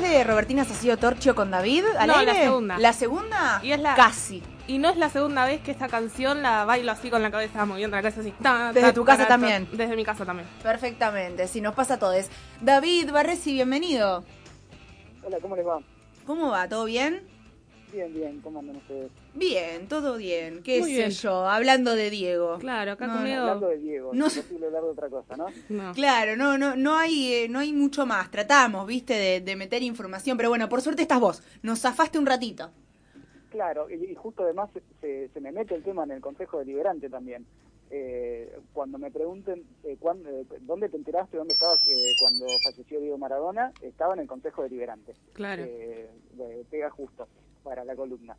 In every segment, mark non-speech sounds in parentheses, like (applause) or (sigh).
vez de Robertina Sacido Torchio con David? ¿Al No, aire? la segunda. ¿La segunda? Y es la- Casi. Y no es la segunda vez que esta canción la bailo así con la cabeza moviendo la cabeza así. Ta, Desde ta, tu casa ta, ta, también. Desde mi casa también. Perfectamente, si nos pasa a todos. David Barresi, bienvenido. Hola, ¿cómo les va? ¿Cómo va? ¿Todo bien? Bien, bien, ¿cómo andan ustedes? Bien, todo bien. ¿Qué Muy sé bien. yo? Hablando de Diego. Claro, acá No, conmigo. Hablando de Diego, No es posible hablar de otra cosa, ¿no? No. Claro, no, no, no hay, eh, no hay mucho más. Tratamos, viste, de, de meter información, pero bueno, por suerte estás vos. Nos zafaste un ratito. Claro, y, y justo además se, se- se me mete el tema en el Consejo Deliberante también. Eh, cuando me pregunten eh, cuándo- eh, dónde te enteraste, dónde estabas eh, cuando falleció Diego Maradona, estaba en el Consejo Deliberante. Claro. Pega justo para la columna.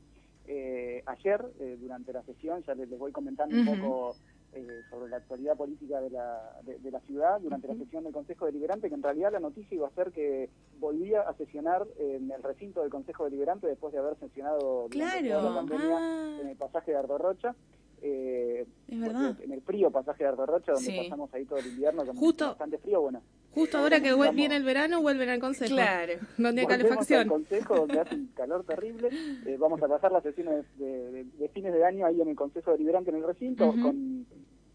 Eh, ayer, eh, durante la sesión, ya les, les voy comentando un poco eh, sobre la actualidad política de la, de, de la ciudad, durante la sesión del Consejo Deliberante, que en realidad la noticia iba a ser que volvía a sesionar en el recinto del Consejo Deliberante después de haber sesionado durante Claro. toda la pandemia Ah. en el pasaje de Ardo Rocha. Eh, Es verdad. En el frío pasaje de Ardo Rocha, donde Sí. pasamos ahí todo el invierno, con Justo- bastante frío, bueno. Justo eh, ahora que digamos, viene el verano, vuelven al consejo. Claro. Donde hay Volvemos al calefacción. consejo donde hace un calor terrible. Eh, vamos a pasar las sesiones de, de- de fines de año ahí en el Consejo Deliberante en el recinto con,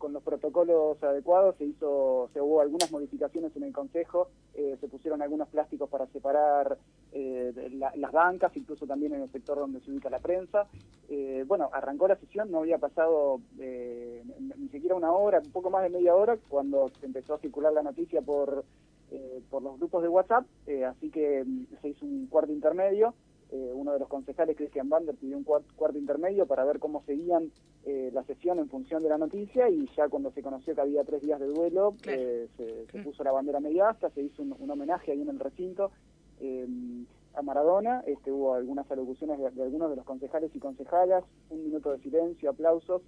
con los protocolos adecuados. Se hizo, se hubo algunas modificaciones en el Consejo. eh, se pusieron algunos plásticos para separar eh, la- las bancas, incluso también en el sector donde se ubica la prensa. Eh, bueno, arrancó la sesión, no había pasado eh, ni- siquiera una hora, un poco más de media hora, cuando empezó a circular la noticia por eh, por los grupos de WhatsApp, eh, así que mm, se hizo un cuarto intermedio. Eh, uno de los concejales, Cristian Bander, pidió un cuart- cuarto intermedio para ver cómo seguían eh, la sesión en función de la noticia y ya cuando se conoció que había tres días de duelo, Claro. eh, se, se Claro. puso la bandera media asta, se hizo un, un homenaje ahí en el recinto eh, a Maradona, este, hubo algunas alocuciones de, de algunos de los concejales y concejalas, un minuto de silencio, aplausos,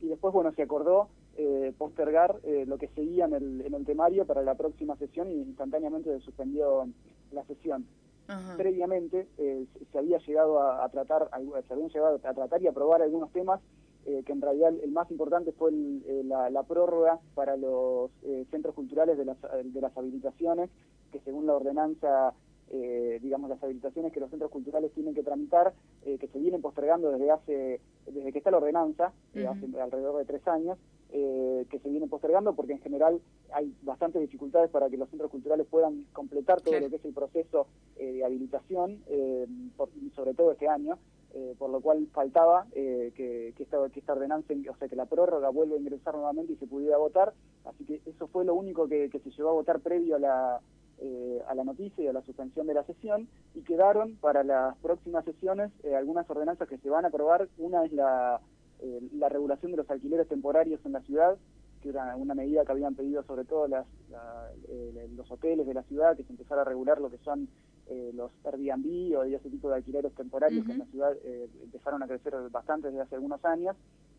y después, bueno, se acordó eh, postergar eh, lo que seguía en el, en el temario para la próxima sesión y instantáneamente se suspendió la sesión. Ajá. Previamente eh, se- había llegado a, a tratar, se habían llegado a tratar y aprobar algunos temas eh, que en realidad el, más importante fue el- eh, la, la prórroga para los eh, centros culturales de las, de las habilitaciones, que según la ordenanza, eh, digamos, las habilitaciones que los centros culturales tienen que tramitar, eh, que se vienen postergando desde hace, desde que está la ordenanza, hace alrededor de tres años, eh, que se vienen postergando porque en general hay bastantes dificultades para que los centros culturales puedan completar todo Claro. lo que es el proceso eh, de habilitación, eh, por- sobre todo este año, eh, por lo cual faltaba eh, que, que, esta, que esta ordenanza, o sea, que la prórroga vuelva a ingresar nuevamente y se pudiera votar, así que eso fue lo único que, que se llevó a votar previo a la, eh, a la noticia y a la suspensión de la sesión, y quedaron para las próximas sesiones eh, algunas ordenanzas que se van a aprobar, una es la, eh, la regulación de los alquileres temporarios en la ciudad, que era una medida que habían pedido sobre todo las, la- eh, los hoteles de la ciudad, que se empezara a regular lo que son eh, los Airbnb o ese tipo de alquileres temporarios que en la ciudad eh, empezaron a crecer bastante desde hace algunos años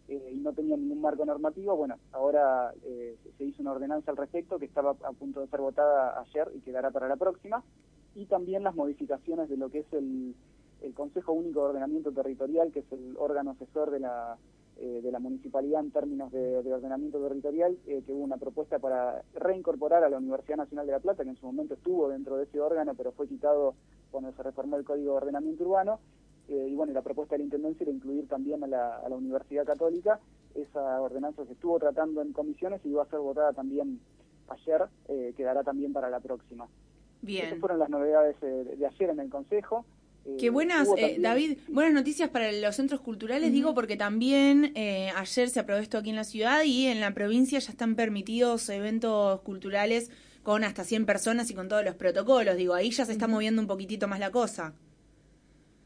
eh, y no tenían ningún marco normativo. Bueno, ahora eh, se hizo una ordenanza al respecto que estaba a punto de ser votada ayer y quedará para la próxima. Y también las modificaciones de lo que es el, el Consejo Único de Ordenamiento Territorial, que es el órgano asesor de la, eh, de la municipalidad en términos de, de ordenamiento territorial, eh, que hubo una propuesta para reincorporar a la Universidad Nacional de La Plata, que en su momento estuvo dentro de ese órgano, pero fue quitado cuando se reformó el Código de Ordenamiento Urbano. Eh, y bueno, la propuesta de la Intendencia era incluir también a la, a la Universidad Católica. Esa ordenanza se estuvo tratando en comisiones y iba a ser votada también ayer, quedará también para la próxima. Bien. Esas fueron las novedades de, de ayer en el Consejo. Eh, Qué buenas, hubo eh, David, buenas noticias para los centros culturales, digo, porque también eh, ayer se aprobó esto aquí en la ciudad y en la provincia ya están permitidos eventos culturales con hasta 100 personas y con todos los protocolos, digo, ahí ya se está moviendo un poquitito más la cosa.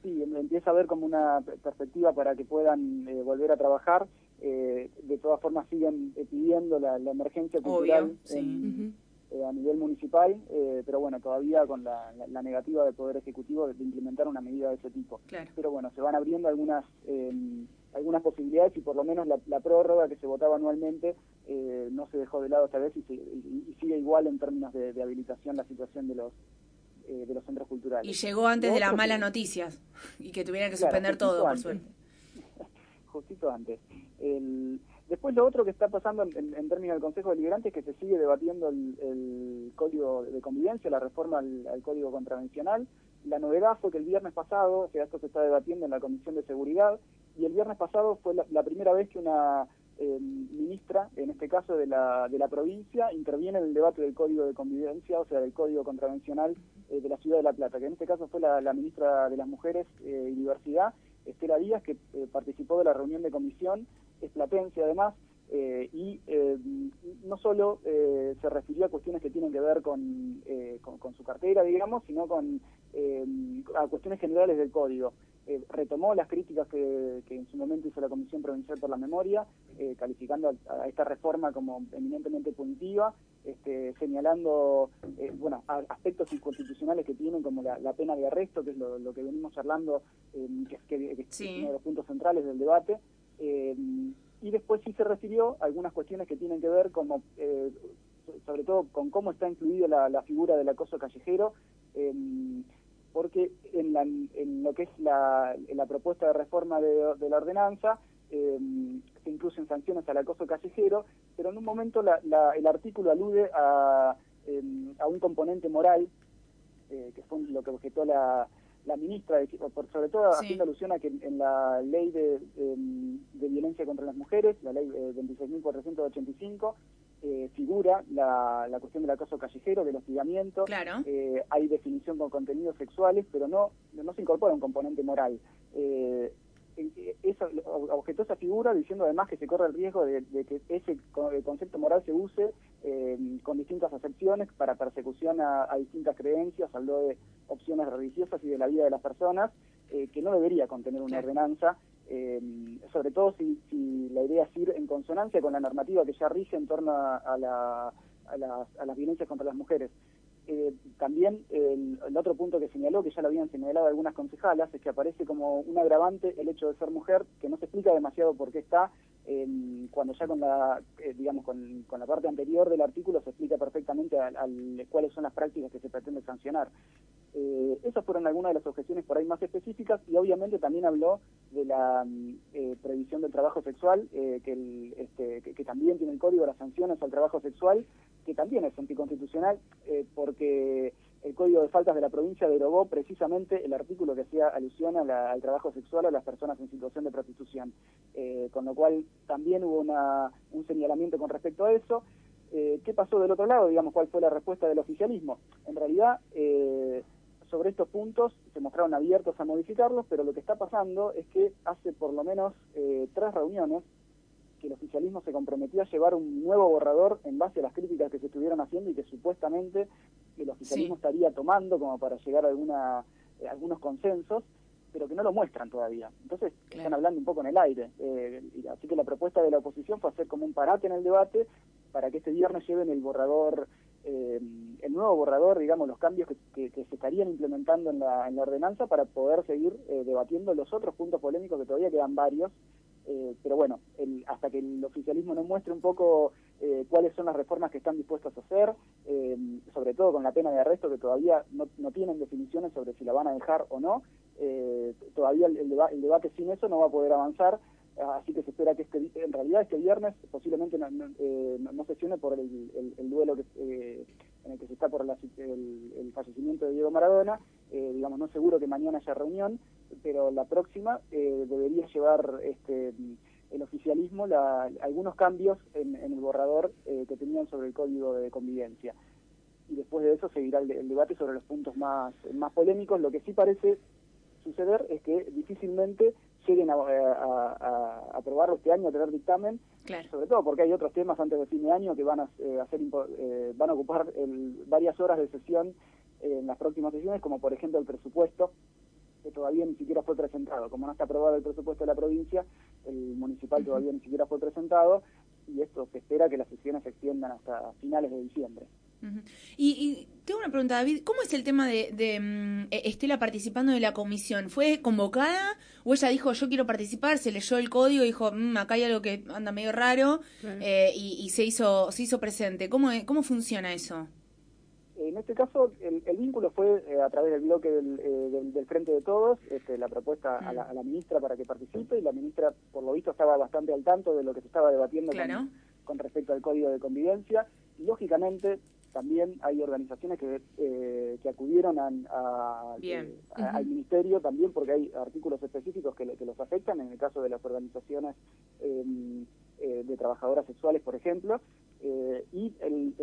Sí, em- empieza a haber como una per- perspectiva para que puedan eh, volver a trabajar. Eh, de todas formas siguen eh, pidiendo la, la emergencia cultural Obvio, sí. en- eh, a nivel municipal, eh, pero bueno, todavía con la, la- la negativa del Poder Ejecutivo de, implementar una medida de ese tipo. Claro. Pero bueno, se van abriendo algunas eh, algunas posibilidades y por lo menos la, la prórroga que se votaba anualmente eh, no se dejó de lado esta vez y, se- y- y sigue igual en términos de, de habilitación la situación de los eh, de los centros culturales. Y llegó antes de las malas noticias y que tuvieran que Claro, suspender todo, por suerte. (laughs) justito antes. El- después lo otro que está pasando en, términos del Consejo Deliberante es que se sigue debatiendo el, código de convivencia, la reforma al, código contravencional. la novedad fue que el viernes pasado, o sea, esto se está debatiendo en la Comisión de Seguridad, y el viernes pasado fue la, primera vez que una eh, ministra, en este caso de la, de la provincia, interviene en el debate del Código de Convivencia, o sea, del Código Contravencional eh, de la Ciudad de La Plata, que en este caso fue la, ministra de las Mujeres y Diversidad, Estela Díaz, que participó de la reunión de comisión, es platense además, eh, y eh, no solo eh, se refirió a cuestiones que tienen que ver con, con, su cartera, digamos, sino con a cuestiones generales del código. retomó las críticas que, en su momento hizo la Comisión Provincial por la Memoria, calificando a, esta reforma como eminentemente punitiva, este, señalando bueno aspectos inconstitucionales que tienen como la, pena de arresto, que es lo, que venimos charlando, que, que, es uno de los puntos centrales del debate y después sí se refirió a algunas cuestiones que tienen que ver como eh, sobre todo con cómo está incluida la, figura del acoso callejero em, porque en, la, en, lo que es la, propuesta de reforma de, la ordenanza em, se incluyen sanciones al acoso callejero pero en un momento el artículo alude a, em, a un componente moral eh, que fue lo que objetó la la ministra, por, sobre todo haciendo alusión a que en, la ley de, de, violencia contra las mujeres, la ley eh, 26.485, eh, figura la, la, cuestión del acoso callejero, del hostigamiento. Claro. Eh, hay definición con contenidos sexuales, pero no, no se incorpora un componente moral. Eh, esa, objetó esa figura diciendo además que se corre el riesgo de, que ese concepto moral se use eh, con distintas acepciones para persecución a, distintas creencias, habló de opciones religiosas y de la vida de las personas, eh, que no debería contener una ordenanza, eh, sobre todo si, la idea es ir en consonancia con la normativa que ya rige en torno a, la, a las violencias contra las mujeres. Eh, también el, otro punto que señaló, que ya lo habían señalado algunas concejalas, es que aparece como un agravante el hecho de ser mujer, que no se explica demasiado por qué está, cuando ya con la, eh, digamos, con, la parte anterior del artículo se explica perfectamente al, cuáles son las prácticas que se pretende sancionar. Eh, esas fueron algunas de las objeciones por ahí más específicas y obviamente también habló de la eh, previsión del trabajo sexual, que, este, que, que, también tiene el código de las sanciones al trabajo sexual, que también es anticonstitucional porque el Código de Faltas de la provincia derogó precisamente el artículo que hacía alusión al trabajo sexual a las personas en situación de prostitución, eh, con lo cual también hubo una, un señalamiento con respecto a eso. Eh, ¿Qué pasó del otro lado? Digamos, ¿cuál fue la respuesta del oficialismo? En realidad, eh, sobre estos puntos se mostraron abiertos a modificarlos, pero lo que está pasando es que hace por lo menos tres reuniones que el oficialismo se comprometió a llevar un nuevo borrador en base a las críticas que se estuvieron haciendo y que supuestamente el oficialismo estaría tomando como para llegar a alguna, eh, algunos consensos, pero que no lo muestran todavía. Entonces están hablando un poco en el aire. Eh, así que la propuesta de la oposición fue hacer como un parate en el debate para que este viernes lleven el borrador, eh, el nuevo borrador, digamos, los cambios que, se estarían implementando en la, en la ordenanza para poder seguir debatiendo los otros puntos polémicos que todavía quedan varios eh, pero bueno, hasta que el oficialismo nos muestre un poco eh, cuáles son las reformas que están dispuestos a hacer, eh, sobre todo con la pena de arresto que todavía no, tienen definiciones sobre si la van a dejar o no, todavía el, debate sin eso no va a poder avanzar, así que se espera que este, en realidad este viernes posiblemente no, no, sesione por el, duelo que, en el que se está por el, fallecimiento de Diego Maradona, digamos, no seguro que mañana haya reunión, pero la próxima eh, debería llevar este, el oficialismo algunos cambios en, el borrador eh, que tenían sobre el código de convivencia. Y después de eso seguirá el, debate sobre los puntos más, más polémicos. Lo que sí parece suceder es que difícilmente lleguen a, aprobarlo este año, a tener dictamen, sobre todo porque hay otros temas antes de fin de año que van a, eh, hacer, van a ocupar varias horas de sesión en las próximas sesiones, como por ejemplo el presupuesto, que todavía ni siquiera fue presentado. Como no está aprobado el presupuesto de la provincia, el municipal todavía ni siquiera fue presentado y esto se espera que las sesiones se extiendan hasta finales de diciembre. y, tengo una pregunta, David, ¿cómo es el tema de, mm, e-, Estela participando de la comisión? ¿Fue convocada o ella dijo yo quiero participar, se leyó el código y dijo mm, acá hay algo que anda medio raro eh, y, se hizo se hizo presente? ¿Cómo, cómo funciona eso? En este caso, el, vínculo fue eh, a través del bloque eh, del, Frente de Todos, este, la propuesta a, la, ministra para que participe, y la ministra, por lo visto, estaba bastante al tanto de lo que se estaba debatiendo con, respecto al Código de Convivencia. Y, lógicamente, también hay organizaciones que, eh, que acudieron a, eh, al ministerio también porque hay artículos específicos que, que, los afectan, en el caso de las organizaciones em, de trabajadoras sexuales, por ejemplo, y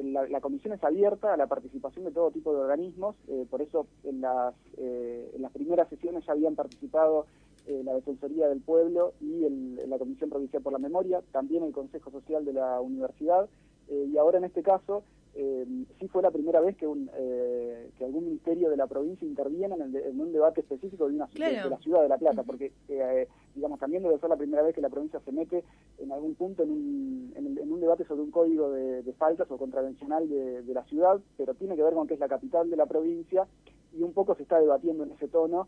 la, comisión es abierta a la participación de todo tipo de organismos, por eso en las, en las primeras sesiones ya habían participado la Defensoría del Pueblo y la Comisión Provincial por la Memoria, también el Consejo Social de la Universidad, eh, y ahora en este caso eh, sí fue la primera vez que, un, eh, que algún ministerio de la provincia interviene en, un debate específico de, una, de, la ciudad de La Plata, porque digamos también debe ser la primera vez que la provincia se mete en algún punto en un, en, un debate sobre un código de, faltas o contravencional de, la ciudad, pero tiene que ver con que es la capital de la provincia y un poco se está debatiendo en ese tono,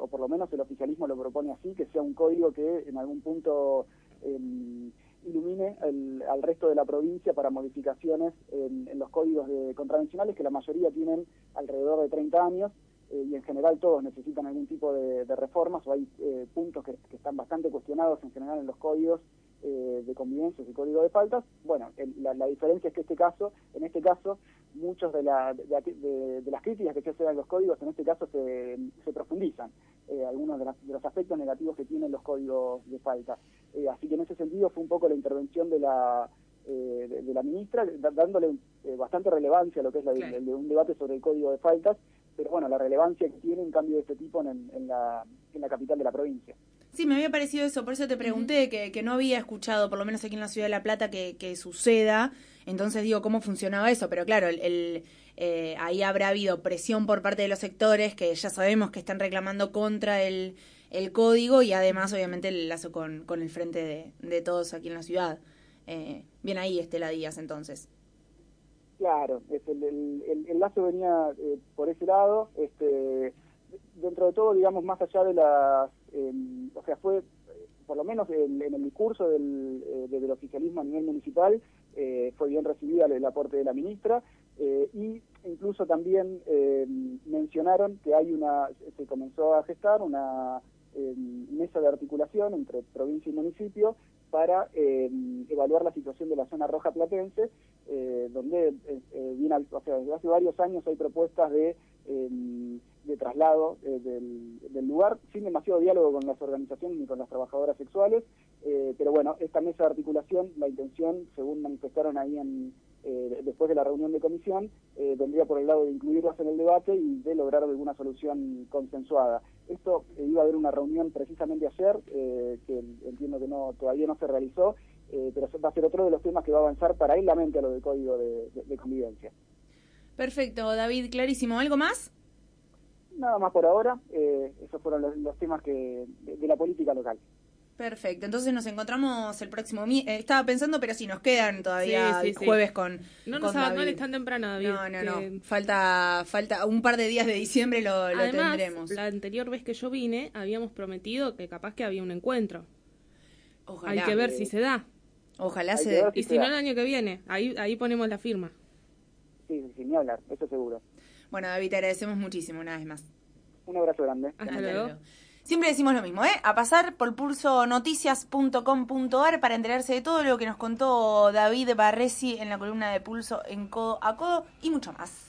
o por lo menos el oficialismo lo propone así, que sea un código que en algún punto em, ilumine al resto de la provincia para modificaciones en, los códigos de contravencionales, que la mayoría tienen alrededor de 30 años, eh, y en general todos necesitan algún tipo de, reformas, o hay eh, puntos que, están bastante cuestionados en general en los códigos eh, de convivencia y código de faltas. Bueno, la, diferencia es que este caso, en este caso, muchos de, la, de, las críticas que se hacen a los códigos, en este caso se, se profundizan. Eh, algunos de, los aspectos negativos que tienen los códigos de falta. Eh, así que en ese sentido fue un poco la intervención de la, eh, de, la ministra, dándole bastante relevancia a lo que es un debate sobre el código de faltas, pero bueno, la relevancia que tiene un cambio de este tipo en, en, la, en la capital de la provincia. Sí, me había parecido eso, por eso te pregunté que, que, no había escuchado, por lo menos aquí en la ciudad de La Plata, que, que suceda. Entonces digo, ¿cómo funcionaba eso? Pero claro, el, eh, ahí habrá habido presión por parte de los sectores que ya sabemos que están reclamando contra el, el código y además obviamente el lazo con, con el frente de, de todos aquí en la ciudad. Eh, bien ahí Estela Díaz entonces. Claro, el, el, lazo venía eh, por ese lado, este, dentro de todo, digamos, más allá de las, o sea, fue por lo menos en, el discurso del, del oficialismo a nivel municipal, fue bien recibida el, aporte de la ministra, eh, y incluso también eh, mencionaron que hay una, se comenzó a gestar una eh, mesa de articulación entre provincia y municipio para evaluar la situación de la zona roja platense, donde viene, o sea, desde hace varios años hay propuestas de de traslado del, del, lugar, sin demasiado diálogo con las organizaciones ni con las trabajadoras sexuales, pero bueno, esta mesa de articulación, la intención, según manifestaron ahí en, eh, después de la reunión de comisión, eh, vendría por el lado de incluirlas en el debate y de lograr alguna solución consensuada. Esto eh, iba a haber una reunión precisamente ayer, que entiendo que no todavía no se realizó, pero va a ser otro de los temas que va a avanzar paralelamente a lo del código de, convivencia. Perfecto, David, clarísimo. ¿Algo más? Nada más por ahora. esos fueron los, temas que de la política local. Perfecto, entonces nos encontramos el próximo eh, estaba pensando, pero si nos quedan todavía jueves con. No nos abandones tan temprano, David. No, no, no. Falta, falta un par de días de diciembre lo, tendremos. La anterior vez que yo vine, habíamos prometido que capaz que había un encuentro. Ojalá. Hay que ver si se da. Ojalá se dé. Y si no, el año que viene. Ahí, ahí ponemos la firma. Sí, sin hablar, eso seguro. Bueno, David, te agradecemos muchísimo una vez más. Un abrazo grande. Hasta, luego. Siempre decimos lo mismo, ¿eh? A pasar por pulsonoticias.com.ar para enterarse de todo lo que nos contó David Barresi en la columna de Pulso en Codo a Codo y mucho más.